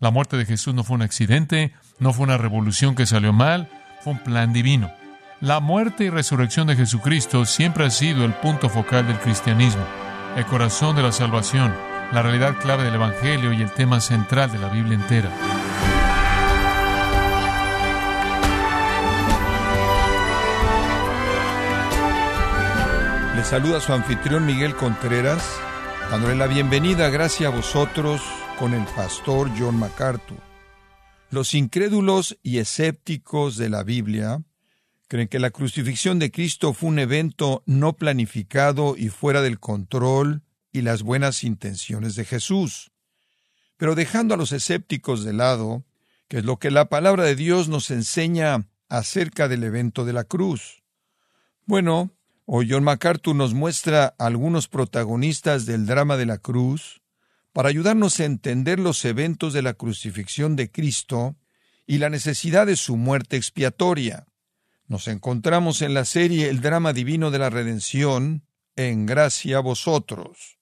La muerte de Jesús no fue un accidente, no fue una revolución que salió mal, fue un plan divino. La muerte y resurrección de Jesucristo siempre ha sido el punto focal del cristianismo, el corazón de la salvación, la realidad clave del Evangelio y el tema central de la Biblia entera. Le saluda su anfitrión Miguel Contreras, dándole la bienvenida, gracias a vosotros, con el pastor John MacArthur. Los incrédulos y escépticos de la Biblia creen que la crucifixión de Cristo fue un evento no planificado y fuera del control y las buenas intenciones de Jesús. Pero dejando a los escépticos de lado, que es lo que la palabra de Dios nos enseña acerca del evento de la cruz. Bueno, hoy John MacArthur nos muestra algunos protagonistas del drama de la cruz para ayudarnos a entender los eventos de la crucifixión de Cristo y la necesidad de su muerte expiatoria. Nos encontramos en la serie El drama divino de la redención, en gracia a vosotros.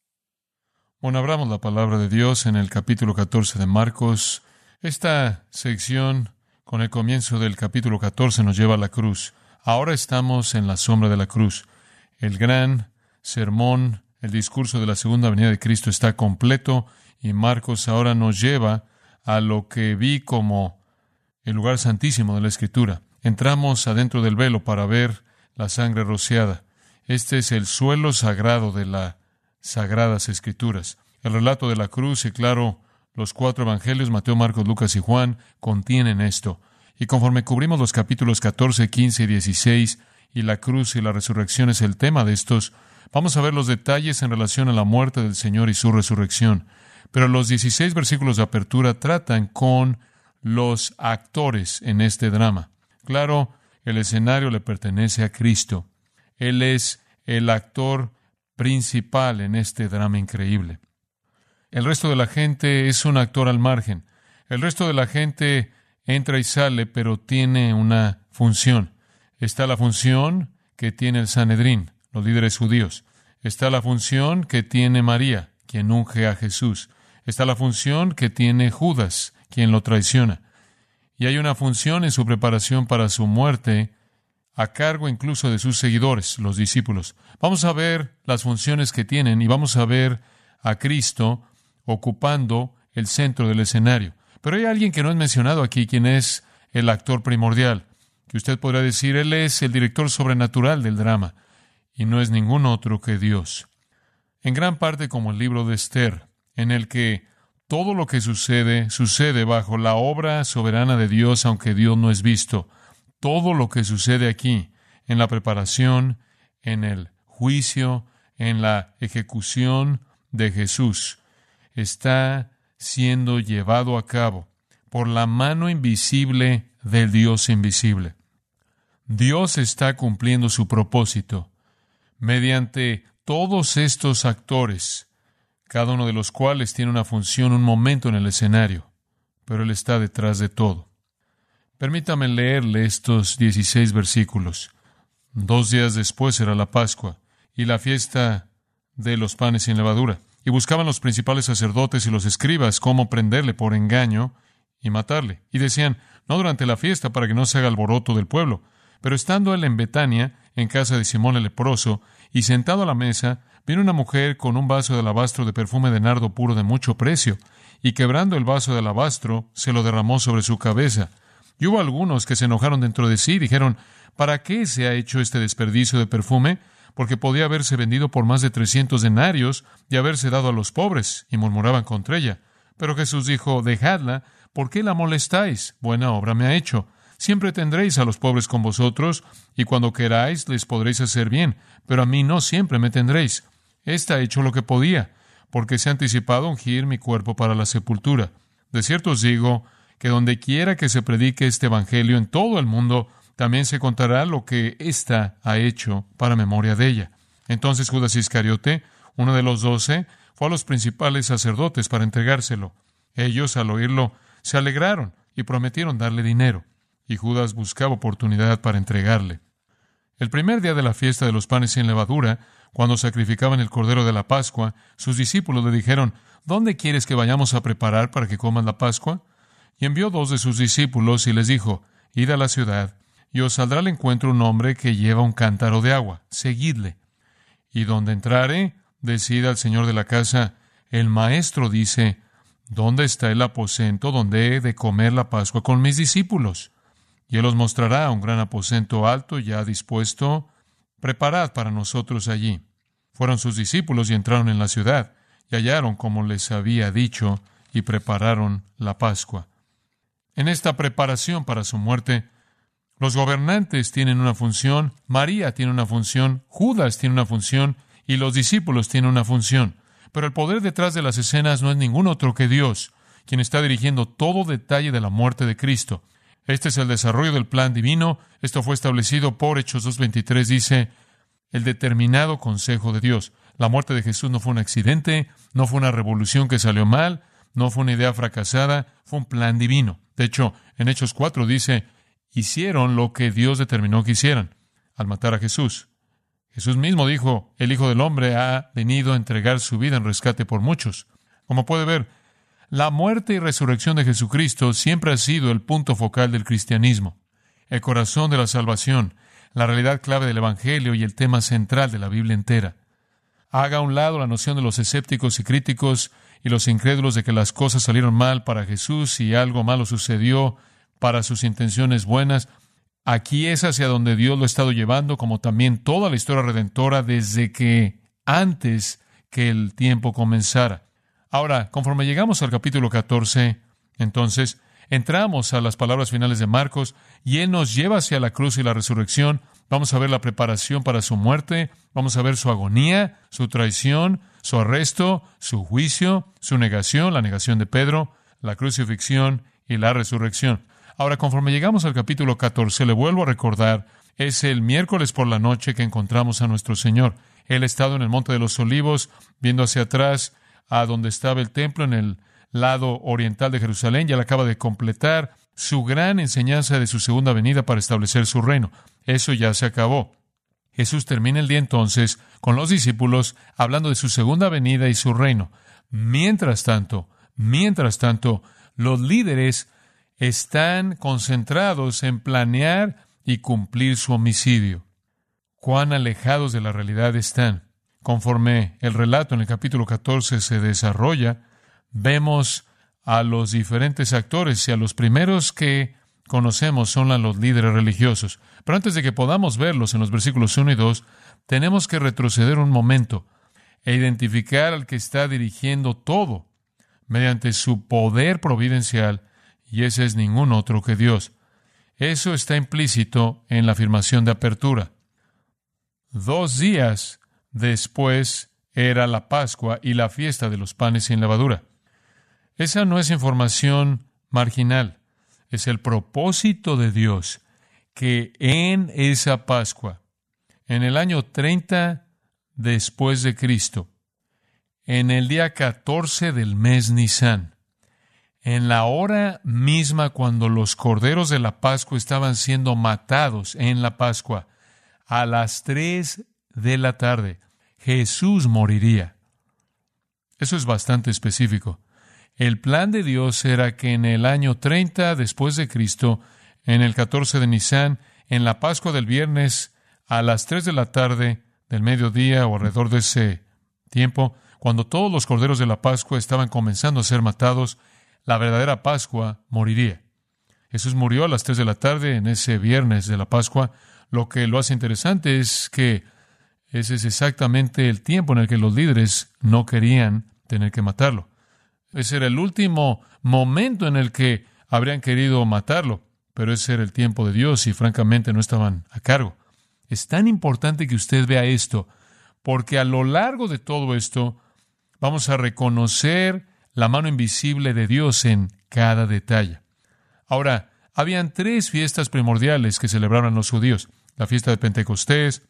Bueno, abramos la palabra de Dios en el capítulo 14 de Marcos. Esta sección, con el comienzo del capítulo 14, nos lleva a la cruz. Ahora estamos en la sombra de la cruz. El gran sermón, el discurso de la segunda venida de Cristo está completo y Marcos ahora nos lleva a lo que vi como el lugar santísimo de la Escritura. Entramos adentro del velo para ver la sangre rociada. Este es el suelo sagrado de la sagradas escrituras. El relato de la cruz y claro, los cuatro evangelios, Mateo, Marcos, Lucas y Juan, contienen esto. Y conforme cubrimos los capítulos 14, 15 y 16, y la cruz y la resurrección es el tema de estos, vamos a ver los detalles en relación a la muerte del Señor y su resurrección. Pero los 16 versículos de apertura tratan con los actores en este drama. Claro, el escenario le pertenece a Cristo. Él es el actor principal en este drama increíble. El resto de la gente es un actor al margen. El resto de la gente entra y sale, pero tiene una función. Está la función que tiene el Sanedrín, los líderes judíos. Está la función que tiene María, quien unge a Jesús. Está la función que tiene Judas, quien lo traiciona. Y hay una función en su preparación para su muerte a cargo incluso de sus seguidores, los discípulos. Vamos a ver las funciones que tienen y vamos a ver a Cristo ocupando el centro del escenario. Pero hay alguien que no es mencionado aquí, quien es el actor primordial, que usted podrá decir, él es el director sobrenatural del drama, y no es ningún otro que Dios. En gran parte como el libro de Esther, en el que todo lo que sucede sucede bajo la obra soberana de Dios, aunque Dios no es visto todo lo que sucede aquí, en la preparación, en el juicio, en la ejecución de Jesús, está siendo llevado a cabo por la mano invisible del Dios invisible. Dios está cumpliendo su propósito mediante todos estos actores, cada uno de los cuales tiene una función, un momento en el escenario, pero Él está detrás de todo. Permítame leerle estos 16 versículos. Dos días después era la Pascua y la fiesta de los panes sin levadura. Y buscaban los principales sacerdotes y los escribas cómo prenderle por engaño y matarle. Y decían, no durante la fiesta para que no se haga alboroto del pueblo. Pero estando él en Betania, en casa de Simón el leproso, y sentado a la mesa, vino una mujer con un vaso de alabastro de perfume de nardo puro de mucho precio, y quebrando el vaso de alabastro, se lo derramó sobre su cabeza. Y hubo algunos que se enojaron dentro de sí y dijeron, ¿para qué se ha hecho este desperdicio de perfume? Porque podía haberse vendido por más de trescientos denarios y haberse dado a los pobres, y murmuraban contra ella. Pero Jesús dijo, dejadla, ¿por qué la molestáis? Buena obra me ha hecho. Siempre tendréis a los pobres con vosotros, y cuando queráis les podréis hacer bien, pero a mí no siempre me tendréis. Esta ha hecho lo que podía, porque se ha anticipado ungir mi cuerpo para la sepultura. De cierto os digo, que donde quiera que se predique este Evangelio en todo el mundo, también se contará lo que ésta ha hecho para memoria de ella. Entonces Judas Iscariote, uno de los doce, fue a los principales sacerdotes para entregárselo. Ellos, al oírlo, se alegraron y prometieron darle dinero, y Judas buscaba oportunidad para entregarle. El primer día de la fiesta de los panes sin levadura, cuando sacrificaban el cordero de la Pascua, sus discípulos le dijeron, ¿Dónde quieres que vayamos a preparar para que coman la Pascua? Y envió dos de sus discípulos y les dijo, Id a la ciudad, y os saldrá al encuentro un hombre que lleva un cántaro de agua, seguidle. Y donde entrare, decida al señor de la casa, el maestro dice, ¿dónde está el aposento donde he de comer la Pascua con mis discípulos? Y él os mostrará un gran aposento alto ya dispuesto, preparad para nosotros allí. Fueron sus discípulos y entraron en la ciudad, y hallaron como les había dicho, y prepararon la Pascua. En esta preparación para su muerte, los gobernantes tienen una función, María tiene una función, Judas tiene una función y los discípulos tienen una función. Pero el poder detrás de las escenas no es ningún otro que Dios, quien está dirigiendo todo detalle de la muerte de Cristo. Este es el desarrollo del plan divino. Esto fue establecido por Hechos 2.23, dice, el determinado consejo de Dios. La muerte de Jesús no fue un accidente, no fue una revolución que salió mal, no fue una idea fracasada, fue un plan divino. De hecho, en Hechos 4 dice, hicieron lo que Dios determinó que hicieran al matar a Jesús. Jesús mismo dijo, el Hijo del Hombre ha venido a entregar su vida en rescate por muchos. Como puede ver, la muerte y resurrección de Jesucristo siempre ha sido el punto focal del cristianismo, el corazón de la salvación, la realidad clave del Evangelio y el tema central de la Biblia entera. Haga a un lado la noción de los escépticos y críticos y los incrédulos de que las cosas salieron mal para Jesús y algo malo sucedió para sus intenciones buenas. Aquí es hacia donde Dios lo ha estado llevando, como también toda la historia redentora desde que antes que el tiempo comenzara. Ahora, conforme llegamos al capítulo 14, entonces entramos a las palabras finales de Marcos y Él nos lleva hacia la cruz y la resurrección. Vamos a ver la preparación para su muerte, vamos a ver su agonía, su traición, su arresto, su juicio, su negación, la negación de Pedro, la crucifixión y la resurrección. Ahora, conforme llegamos al capítulo 14, le vuelvo a recordar, es el miércoles por la noche que encontramos a nuestro Señor. Él ha estado en el Monte de los Olivos, viendo hacia atrás a donde estaba el templo en el lado oriental de Jerusalén, ya le acaba de completar su gran enseñanza de su segunda venida para establecer su reino. Eso ya se acabó. Jesús termina el día entonces con los discípulos hablando de su segunda venida y su reino. Mientras tanto, mientras tanto, los líderes están concentrados en planear y cumplir su homicidio. Cuán alejados de la realidad están. Conforme el relato en el capítulo 14 se desarrolla, vemos a los diferentes actores y a los primeros que conocemos son los líderes religiosos. Pero antes de que podamos verlos en los versículos 1 y 2, tenemos que retroceder un momento e identificar al que está dirigiendo todo mediante su poder providencial y ese es ningún otro que Dios. Eso está implícito en la afirmación de apertura. Dos días después era la Pascua y la fiesta de los panes sin levadura. Esa no es información marginal, es el propósito de Dios que en esa Pascua, en el año 30 después de Cristo, en el día 14 del mes Nisan, en la hora misma cuando los corderos de la Pascua estaban siendo matados en la Pascua, a las tres de la tarde, Jesús moriría. Eso es bastante específico. El plan de Dios era que en el año 30 después de Cristo, en el 14 de Nisan, en la Pascua del viernes, a las tres de la tarde del mediodía o alrededor de ese tiempo, cuando todos los corderos de la Pascua estaban comenzando a ser matados, la verdadera Pascua moriría. Jesús murió a las tres de la tarde en ese viernes de la Pascua. Lo que lo hace interesante es que ese es exactamente el tiempo en el que los líderes no querían tener que matarlo. Ese era el último momento en el que habrían querido matarlo, pero ese era el tiempo de Dios y francamente no estaban a cargo. Es tan importante que usted vea esto, porque a lo largo de todo esto vamos a reconocer la mano invisible de Dios en cada detalle. Ahora, habían tres fiestas primordiales que celebraban los judíos. La fiesta de Pentecostés,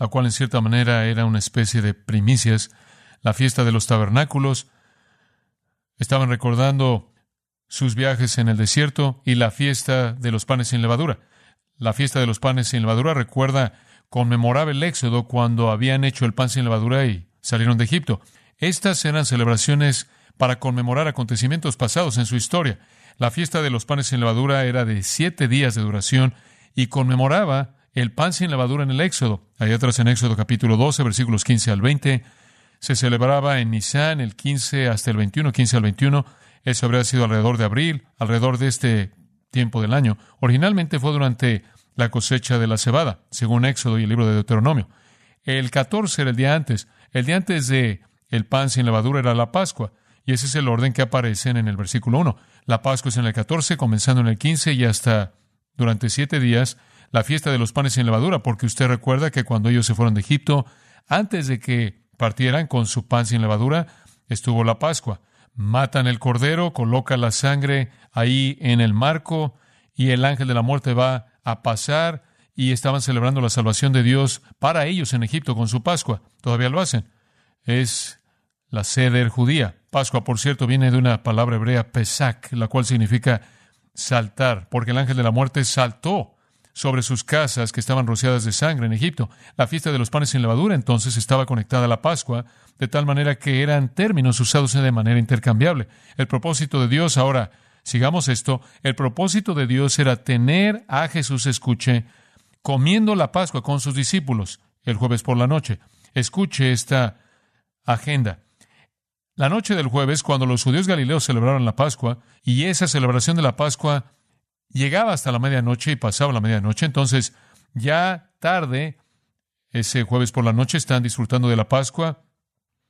la cual en cierta manera era una especie de primicias, la fiesta de los tabernáculos, estaban recordando sus viajes en el desierto y la fiesta de los panes sin levadura. La fiesta de los panes sin levadura recuerda, conmemoraba el éxodo cuando habían hecho el pan sin levadura y salieron de Egipto. Estas eran celebraciones para conmemorar acontecimientos pasados en su historia. La fiesta de los panes sin levadura era de siete días de duración y conmemoraba el pan sin levadura en el Éxodo. Hay atrás en Éxodo capítulo 12, versículos 15 al 20. Se celebraba en Nisan el 15 hasta el 21, 15 al 21. Eso habría sido alrededor de abril, alrededor de este tiempo del año. Originalmente fue durante la cosecha de la cebada, según Éxodo y el libro de Deuteronomio. El 14 era el día antes. El día antes de el pan sin levadura era la Pascua. Y ese es el orden que aparece en el versículo 1. La Pascua es en el 14, comenzando en el 15 y hasta durante siete días la fiesta de los panes sin levadura, porque usted recuerda que cuando ellos se fueron de Egipto, antes de que partieran con su pan sin levadura, estuvo la Pascua. Matan el cordero, colocan la sangre ahí en el marco y el ángel de la muerte va a pasar y estaban celebrando la salvación de Dios para ellos en Egipto con su Pascua. Todavía lo hacen. Es la seder judía. Pascua, por cierto, viene de una palabra hebrea, Pesach, la cual significa saltar, porque el ángel de la muerte saltó sobre sus casas que estaban rociadas de sangre en Egipto. La fiesta de los panes sin levadura entonces estaba conectada a la Pascua, de tal manera que eran términos usados de manera intercambiable. El propósito de Dios, ahora, sigamos esto, el propósito de Dios era tener a Jesús, escuche, comiendo la Pascua con sus discípulos el jueves por la noche. Escuche esta agenda. La noche del jueves, cuando los judíos galileos celebraron la Pascua, y esa celebración de la Pascua llegaba hasta la medianoche y pasaba la medianoche, entonces ya tarde, ese jueves por la noche, están disfrutando de la Pascua,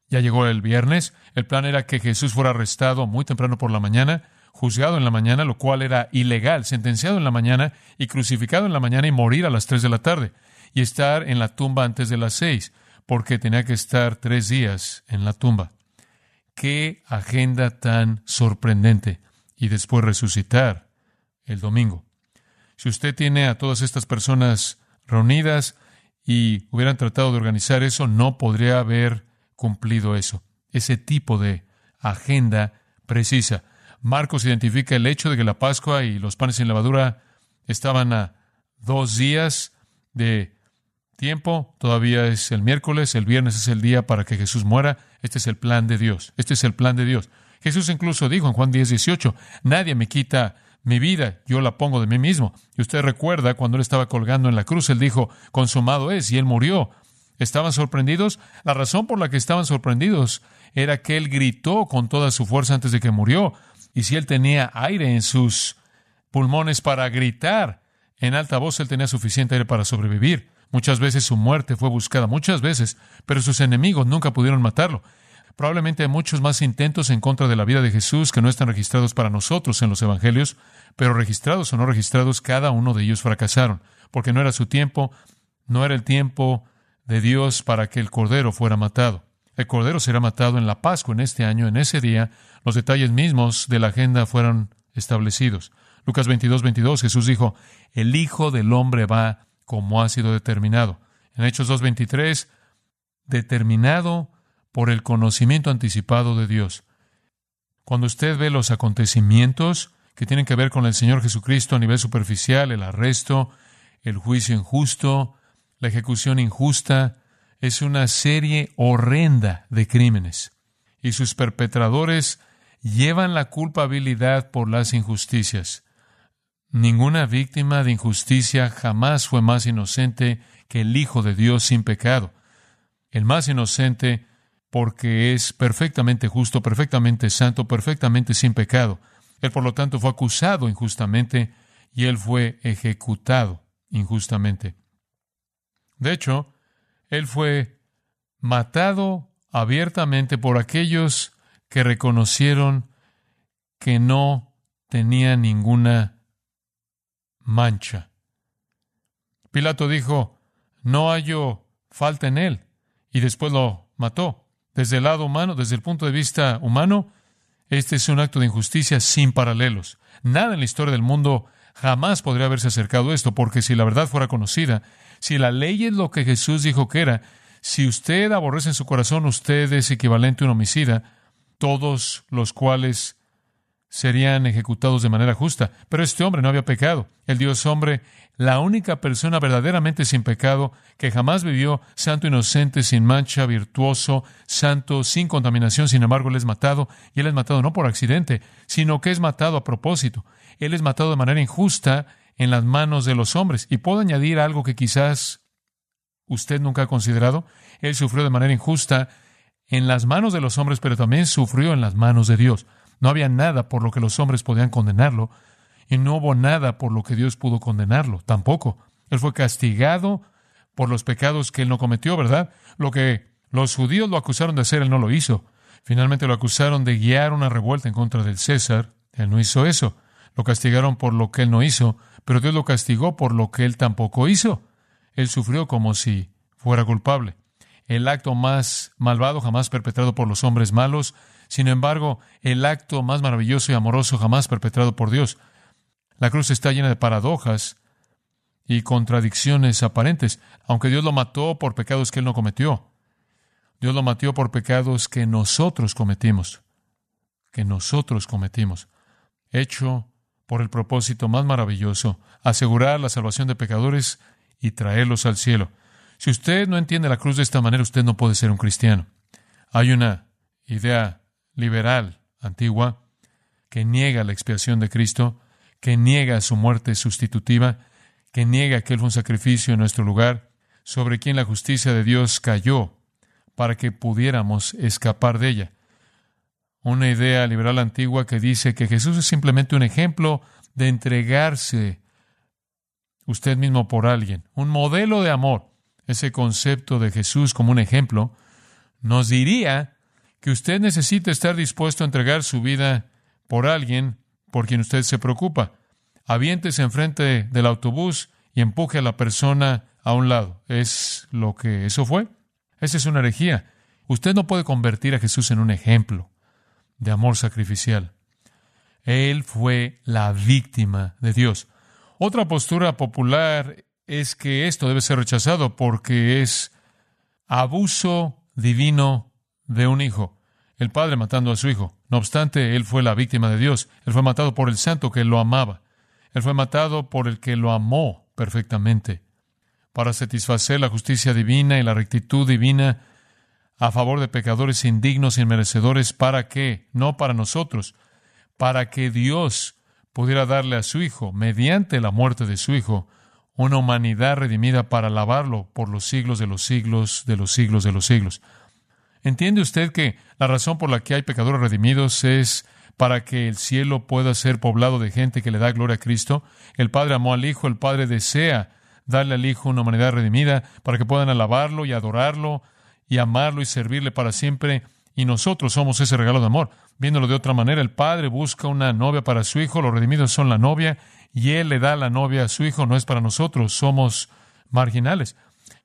ya llegó el viernes, el plan era que Jesús fuera arrestado muy temprano por la mañana, juzgado en la mañana, lo cual era ilegal, sentenciado en la mañana y crucificado en la mañana y morir a las tres de la tarde, y estar en la tumba antes de las seis, porque tenía que estar tres días en la tumba. Qué agenda tan sorprendente. Y después resucitar el domingo. Si usted tiene a todas estas personas reunidas y hubieran tratado de organizar eso, no podría haber cumplido eso. Ese tipo de agenda precisa. Marcos identifica el hecho de que la Pascua y los panes sin levadura estaban a dos días de tiempo, todavía es el miércoles, el viernes es el día para que Jesús muera. Este es el plan de Dios. Este es el plan de Dios. Jesús incluso dijo en Juan 10, 18, nadie me quita mi vida, yo la pongo de mí mismo. Y usted recuerda cuando él estaba colgando en la cruz, él dijo, consumado es, y él murió. ¿Estaban sorprendidos? La razón por la que estaban sorprendidos era que él gritó con toda su fuerza antes de que murió. Y si él tenía aire en sus pulmones para gritar en alta voz, él tenía suficiente aire para sobrevivir. Muchas veces su muerte fue buscada, muchas veces, pero sus enemigos nunca pudieron matarlo. Probablemente hay muchos más intentos en contra de la vida de Jesús que no están registrados para nosotros en los Evangelios, pero registrados o no registrados, cada uno de ellos fracasaron, porque no era su tiempo, no era el tiempo de Dios para que el Cordero fuera matado. El Cordero será matado en la Pascua en este año, en ese día, los detalles mismos de la agenda fueron establecidos. Lucas 22, 22, Jesús dijo, el Hijo del Hombre va como ha sido determinado. En Hechos 2.23, determinado por el conocimiento anticipado de Dios. Cuando usted ve los acontecimientos que tienen que ver con el Señor Jesucristo a nivel superficial, el arresto, el juicio injusto, la ejecución injusta, es una serie horrenda de crímenes. Y sus perpetradores llevan la culpabilidad por las injusticias. Ninguna víctima de injusticia jamás fue más inocente que el Hijo de Dios sin pecado. El más inocente porque es perfectamente justo, perfectamente santo, perfectamente sin pecado. Él, por lo tanto, fue acusado injustamente y él fue ejecutado injustamente. De hecho, él fue matado abiertamente por aquellos que reconocieron que no tenía ninguna mancha. Pilato dijo, no hallo falta en él, y después lo mató. Desde el lado humano, desde el punto de vista humano, este es un acto de injusticia sin paralelos. Nada en la historia del mundo jamás podría haberse acercado a esto, porque si la verdad fuera conocida, si la ley es lo que Jesús dijo que era, si usted aborrece en su corazón, usted es equivalente a un homicida, todos los cuales serían ejecutados de manera justa. Pero este hombre no había pecado. El Dios hombre, la única persona verdaderamente sin pecado que jamás vivió, santo, inocente, sin mancha, virtuoso, santo, sin contaminación, sin embargo, él es matado. Y él es matado no por accidente, sino que es matado a propósito. Él es matado de manera injusta en las manos de los hombres. Y puedo añadir algo que quizás usted nunca ha considerado. Él sufrió de manera injusta en las manos de los hombres, pero también sufrió en las manos de Dios. No había nada por lo que los hombres podían condenarlo, y no hubo nada por lo que Dios pudo condenarlo, tampoco. Él fue castigado por los pecados que él no cometió, ¿verdad? Lo que los judíos lo acusaron de hacer, él no lo hizo. Finalmente lo acusaron de guiar una revuelta en contra del César, él no hizo eso. Lo castigaron por lo que él no hizo, pero Dios lo castigó por lo que él tampoco hizo. Él sufrió como si fuera culpable. El acto más malvado jamás perpetrado por los hombres malos sin embargo, el acto más maravilloso y amoroso jamás perpetrado por Dios. La cruz está llena de paradojas y contradicciones aparentes, aunque Dios lo mató por pecados que él no cometió. Dios lo mató por pecados que nosotros cometimos, que nosotros cometimos, hecho por el propósito más maravilloso, asegurar la salvación de pecadores y traerlos al cielo. Si usted no entiende la cruz de esta manera, usted no puede ser un cristiano. Hay una idea liberal antigua que niega la expiación de Cristo, que niega su muerte sustitutiva, que niega que Él fue un sacrificio en nuestro lugar, sobre quien la justicia de Dios cayó para que pudiéramos escapar de ella. Una idea liberal antigua que dice que Jesús es simplemente un ejemplo de entregarse usted mismo por alguien, un modelo de amor. Ese concepto de Jesús como un ejemplo nos diría que usted necesita estar dispuesto a entregar su vida por alguien por quien usted se preocupa. Aviéntese enfrente del autobús y empuje a la persona a un lado. ¿Es lo que eso fue? Esa es una herejía. Usted no puede convertir a Jesús en un ejemplo de amor sacrificial. Él fue la víctima de Dios. Otra postura popular es que esto debe ser rechazado porque es abuso divino de un hijo, el padre matando a su hijo. No obstante, él fue la víctima de Dios. Él fue matado por el santo que lo amaba. Él fue matado por el que lo amó perfectamente, para satisfacer la justicia divina y la rectitud divina a favor de pecadores indignos y merecedores. ¿Para qué? No para nosotros, para que Dios pudiera darle a su Hijo, mediante la muerte de su Hijo, una humanidad redimida para alabarlo por los siglos de los siglos de los siglos de los siglos. ¿Entiende usted que la razón por la que hay pecadores redimidos es para que el cielo pueda ser poblado de gente que le da gloria a Cristo? El Padre amó al Hijo, el Padre desea darle al Hijo una humanidad redimida para que puedan alabarlo y adorarlo y amarlo y servirle para siempre. Y nosotros somos ese regalo de amor. Viéndolo de otra manera, el Padre busca una novia para su Hijo, los redimidos son la novia, y Él le da la novia a su Hijo, no es para nosotros, somos marginales.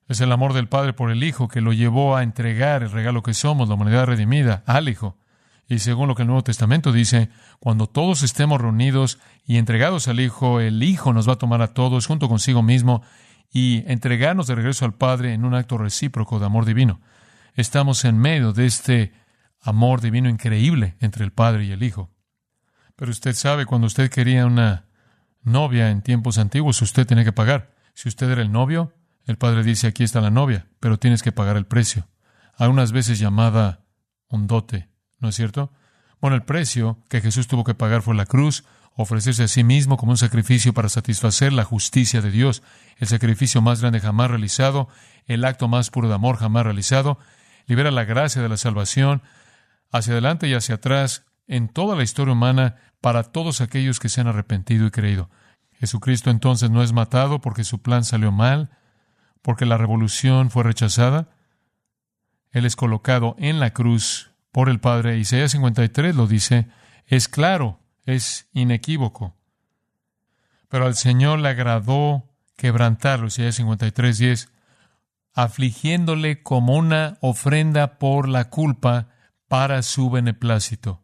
Es el amor del Padre por el Hijo que lo llevó a entregar el regalo que somos, la humanidad redimida, al Hijo. Y según lo que el Nuevo Testamento dice, cuando todos estemos reunidos y entregados al Hijo, el Hijo nos va a tomar a todos junto consigo mismo y entregarnos de regreso al Padre en un acto recíproco de amor divino. Estamos en medio de este amor divino increíble entre el Padre y el Hijo. Pero usted sabe, cuando usted quería una novia en tiempos antiguos, usted tenía que pagar. Si usted era el novio, el padre dice, aquí está la novia, pero tienes que pagar el precio. Algunas veces llamada un dote, ¿no es cierto? Bueno, el precio que Jesús tuvo que pagar fue la cruz, ofrecerse a sí mismo como un sacrificio para satisfacer la justicia de Dios, el sacrificio más grande jamás realizado, el acto más puro de amor jamás realizado, libera la gracia de la salvación hacia adelante y hacia atrás en toda la historia humana para todos aquellos que se han arrepentido y creído. Jesucristo entonces no es matado porque su plan salió mal, porque la revolución fue rechazada. Él es colocado en la cruz por el Padre. Isaías 53 lo dice, es claro, es inequívoco. Pero al Señor le agradó quebrantarlo, Isaías 53, 10, afligiéndole como una ofrenda por la culpa para su beneplácito.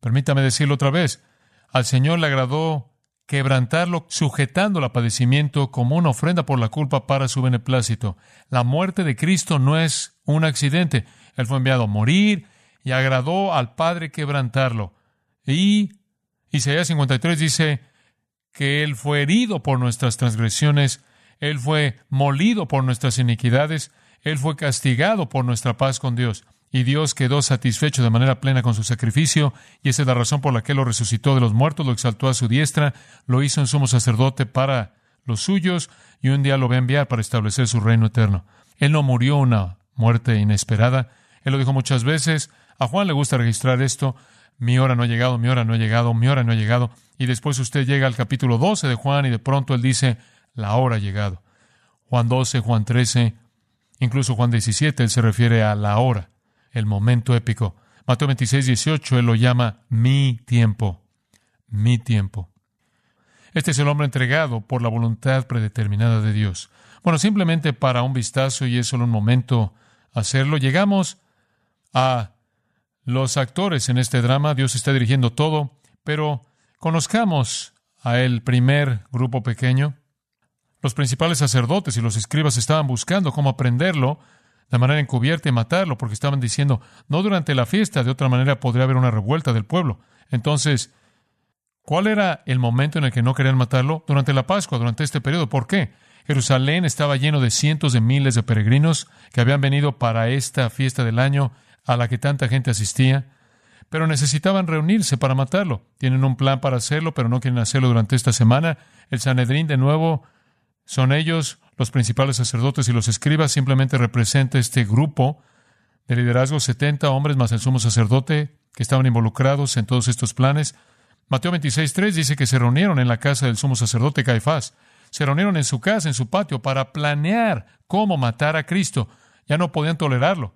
Permítame decirlo otra vez, al Señor le agradó quebrantarlo, sujetándolo a padecimiento como una ofrenda por la culpa para su beneplácito. La muerte de Cristo no es un accidente. Él fue enviado a morir y agradó al Padre quebrantarlo. Y Isaías 53 dice que Él fue herido por nuestras transgresiones, Él fue molido por nuestras iniquidades, Él fue castigado por nuestra paz con Dios. Y Dios quedó satisfecho de manera plena con su sacrificio, y esa es la razón por la que lo resucitó de los muertos, lo exaltó a su diestra, lo hizo en sumo sacerdote para los suyos, y un día lo va a enviar para establecer su reino eterno. Él no murió una muerte inesperada. Él lo dijo muchas veces. A Juan le gusta registrar esto. Mi hora no ha llegado, mi hora no ha llegado, mi hora no ha llegado. Y después usted llega al capítulo 12 de Juan y de pronto él dice, la hora ha llegado. Juan 12, Juan 13, incluso Juan 17, él se refiere a la hora, el momento épico. Mateo 26, 18, él lo llama mi tiempo, mi tiempo. Este es el hombre entregado por la voluntad predeterminada de Dios. Bueno, simplemente para un vistazo, y es solo un momento hacerlo, llegamos a los actores en este drama. Dios está dirigiendo todo, pero conozcamos a el primer grupo pequeño. Los principales sacerdotes y los escribas estaban buscando cómo aprenderlo de manera encubierta y matarlo, porque estaban diciendo, no durante la fiesta, de otra manera podría haber una revuelta del pueblo. Entonces, ¿cuál era el momento en el que no querían matarlo? Durante la Pascua, durante este periodo. ¿Por qué? Jerusalén estaba lleno de cientos de miles de peregrinos que habían venido para esta fiesta del año a la que tanta gente asistía, pero necesitaban reunirse para matarlo. Tienen un plan para hacerlo, pero no quieren hacerlo durante esta semana. El Sanedrín, de nuevo, son ellos, los principales sacerdotes y los escribas, simplemente representa este grupo de liderazgo, 70 hombres más el sumo sacerdote que estaban involucrados en todos estos planes. Mateo 26.3 dice que se reunieron en la casa del sumo sacerdote Caifás. Se reunieron en su casa, en su patio, para planear cómo matar a Cristo. Ya no podían tolerarlo.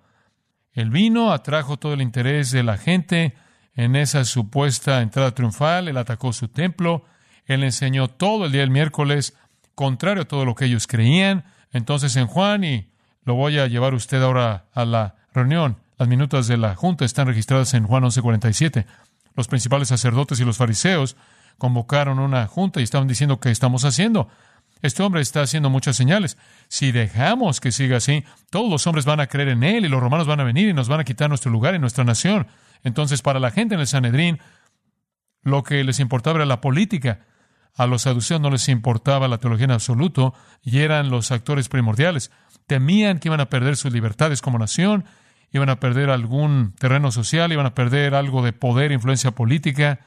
El vino atrajo todo el interés de la gente en esa supuesta entrada triunfal. Él atacó su templo. Él enseñó todo el día del miércoles, contrario a todo lo que ellos creían. Entonces en Juan, y lo voy a llevar usted ahora a la reunión, las minutas de la junta están registradas en Juan 11:47. Los principales sacerdotes y los fariseos convocaron una junta y estaban diciendo, ¿qué estamos haciendo? Este hombre está haciendo muchas señales. Si dejamos que siga así, todos los hombres van a creer en él y los romanos van a venir y nos van a quitar nuestro lugar en nuestra nación. Entonces, para la gente en el Sanedrín, lo que les importaba era la política. A los saduceos no les importaba la teología en absoluto y eran los actores primordiales. Temían que iban a perder sus libertades como nación, iban a perder algún terreno social, iban a perder algo de poder, influencia política,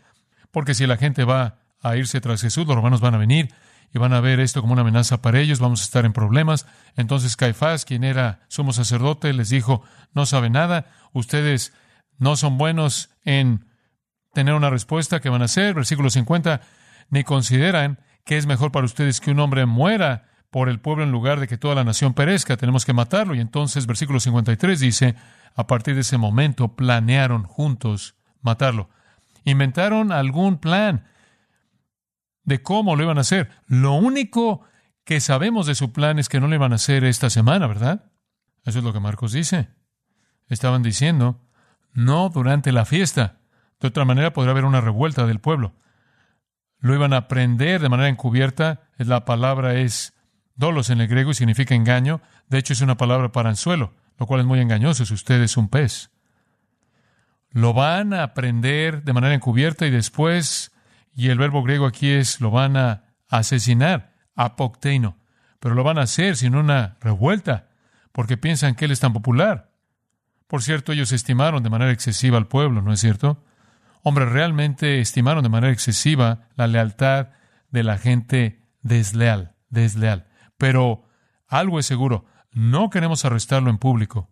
porque si la gente va a irse tras Jesús, los romanos van a venir y van a ver esto como una amenaza para ellos, vamos a estar en problemas. Entonces Caifás, quien era sumo sacerdote, les dijo, no sabe nada, ustedes no son buenos en tener una respuesta, ¿qué van a hacer? Versículo 50, ni consideran que es mejor para ustedes que un hombre muera por el pueblo en lugar de que toda la nación perezca, tenemos que matarlo. Y entonces versículo 53 dice, a partir de ese momento planearon juntos matarlo. Inventaron algún plan de cómo lo iban a hacer. Lo único que sabemos de su plan es que no lo iban a hacer esta semana, ¿verdad? Eso es lo que Marcos dice. Estaban diciendo, no durante la fiesta. De otra manera podría haber una revuelta del pueblo. Lo iban a aprender de manera encubierta. La palabra es dolos en el griego y significa engaño. De hecho, es una palabra para anzuelo, lo cual es muy engañoso si usted es un pez. Lo van a aprender de manera encubierta y después y el verbo griego aquí es lo van a asesinar, apocteino, pero lo van a hacer sin una revuelta, porque piensan que él es tan popular. Por cierto, ellos estimaron de manera excesiva al pueblo, ¿no es cierto? Hombres, realmente estimaron de manera excesiva la lealtad de la gente desleal, desleal. Pero algo es seguro, no queremos arrestarlo en público.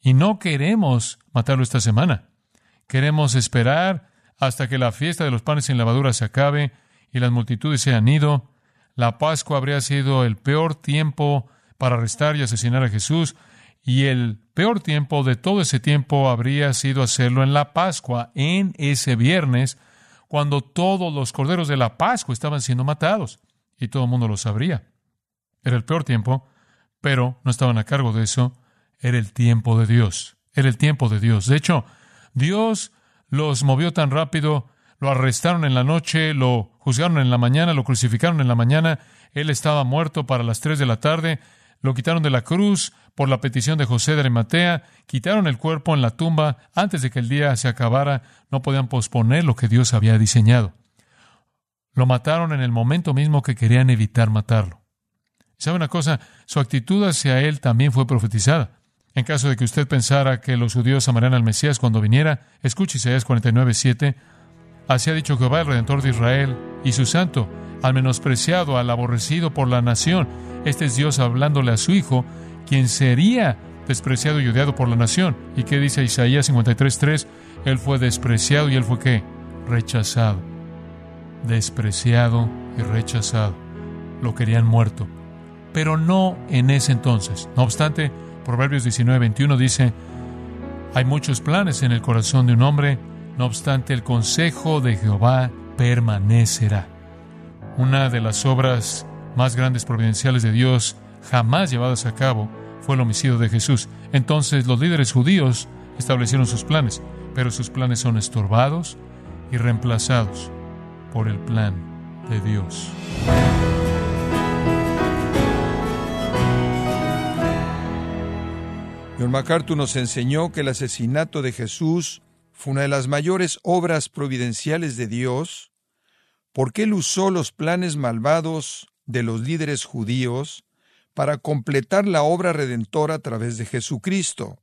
Y no queremos matarlo esta semana. Queremos esperar hasta que la fiesta de los panes sin levadura se acabe y las multitudes se han ido. La Pascua habría sido el peor tiempo para arrestar y asesinar a Jesús, y el peor tiempo de todo ese tiempo habría sido hacerlo en la Pascua, en ese viernes, cuando todos los corderos de la Pascua estaban siendo matados, y todo el mundo lo sabría. Era el peor tiempo, pero no estaban a cargo de eso, era el tiempo de Dios, era el tiempo de Dios. De hecho, Dios los movió tan rápido, lo arrestaron en la noche, lo juzgaron en la mañana, lo crucificaron en la mañana, él estaba muerto para las tres de la tarde, lo quitaron de la cruz por la petición de José de Arimatea, quitaron el cuerpo en la tumba antes de que el día se acabara, no podían posponer lo que Dios había diseñado. Lo mataron en el momento mismo que querían evitar matarlo. ¿Sabe una cosa? Su actitud hacia él también fue profetizada. En caso de que usted pensara que los judíos amarían al Mesías cuando viniera, escuche Isaías 49, 7. Así ha dicho Jehová, el Redentor de Israel, y su santo, al menospreciado, al aborrecido por la nación. Este es Dios hablándole a su Hijo, quien sería despreciado y odiado por la nación. ¿Y qué dice Isaías 53, 3? Él fue despreciado y él fue qué? Rechazado. Despreciado y rechazado. Lo querían muerto. Pero no en ese entonces. No obstante, Proverbios 19, 21 dice, hay muchos planes en el corazón de un hombre, no obstante el consejo de Jehová permanecerá. Una de las obras más grandes providenciales de Dios jamás llevadas a cabo fue el homicidio de Jesús. Entonces los líderes judíos establecieron sus planes, pero sus planes son estorbados y reemplazados por el plan de Dios. John MacArthur nos enseñó que el asesinato de Jesús fue una de las mayores obras providenciales de Dios, porque Él usó los planes malvados de los líderes judíos para completar la obra redentora a través de Jesucristo.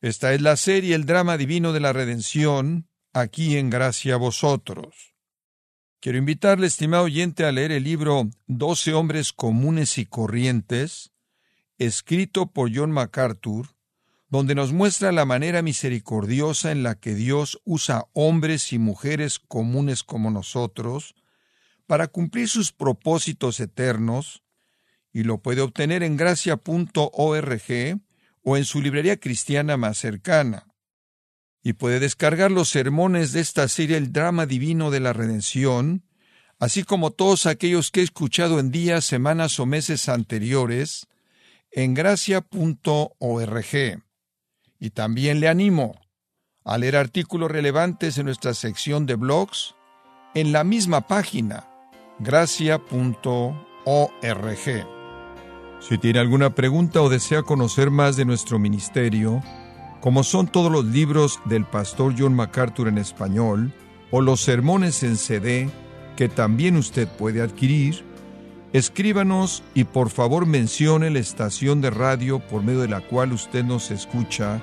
Esta es la serie El drama divino de la redención, aquí en Gracia a vosotros. Quiero invitarle, estimado oyente, a leer el libro Doce hombres comunes y corrientes, escrito por John MacArthur, donde nos muestra la manera misericordiosa en la que Dios usa hombres y mujeres comunes como nosotros para cumplir sus propósitos eternos, y lo puede obtener en gracia.org o en su librería cristiana más cercana. Y puede descargar los sermones de esta serie El drama divino de la redención, así como todos aquellos que he escuchado en días, semanas o meses anteriores, en gracia.org. Y también le animo a leer artículos relevantes en nuestra sección de blogs en la misma página, gracia.org. Si tiene alguna pregunta o desea conocer más de nuestro ministerio, como son todos los libros del pastor John MacArthur en español o los sermones en CD que también usted puede adquirir, Escríbanos y por favor mencione la estación de radio por medio de la cual usted nos escucha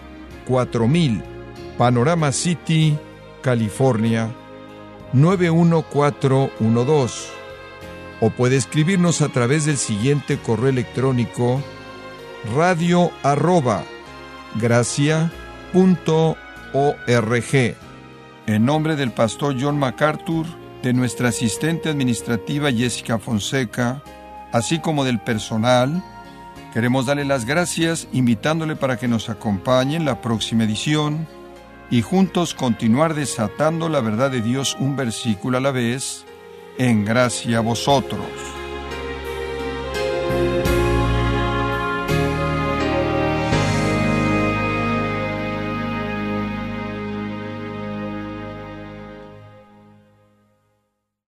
4000, Panorama City, California 91412. O puede escribirnos a través del siguiente correo electrónico radio arroba En nombre del pastor John MacArthur, de nuestra asistente administrativa Jessica Fonseca, así como del personal, queremos darle las gracias invitándole para que nos acompañe en la próxima edición y juntos continuar desatando la verdad de Dios un versículo a la vez, en gracia a vosotros.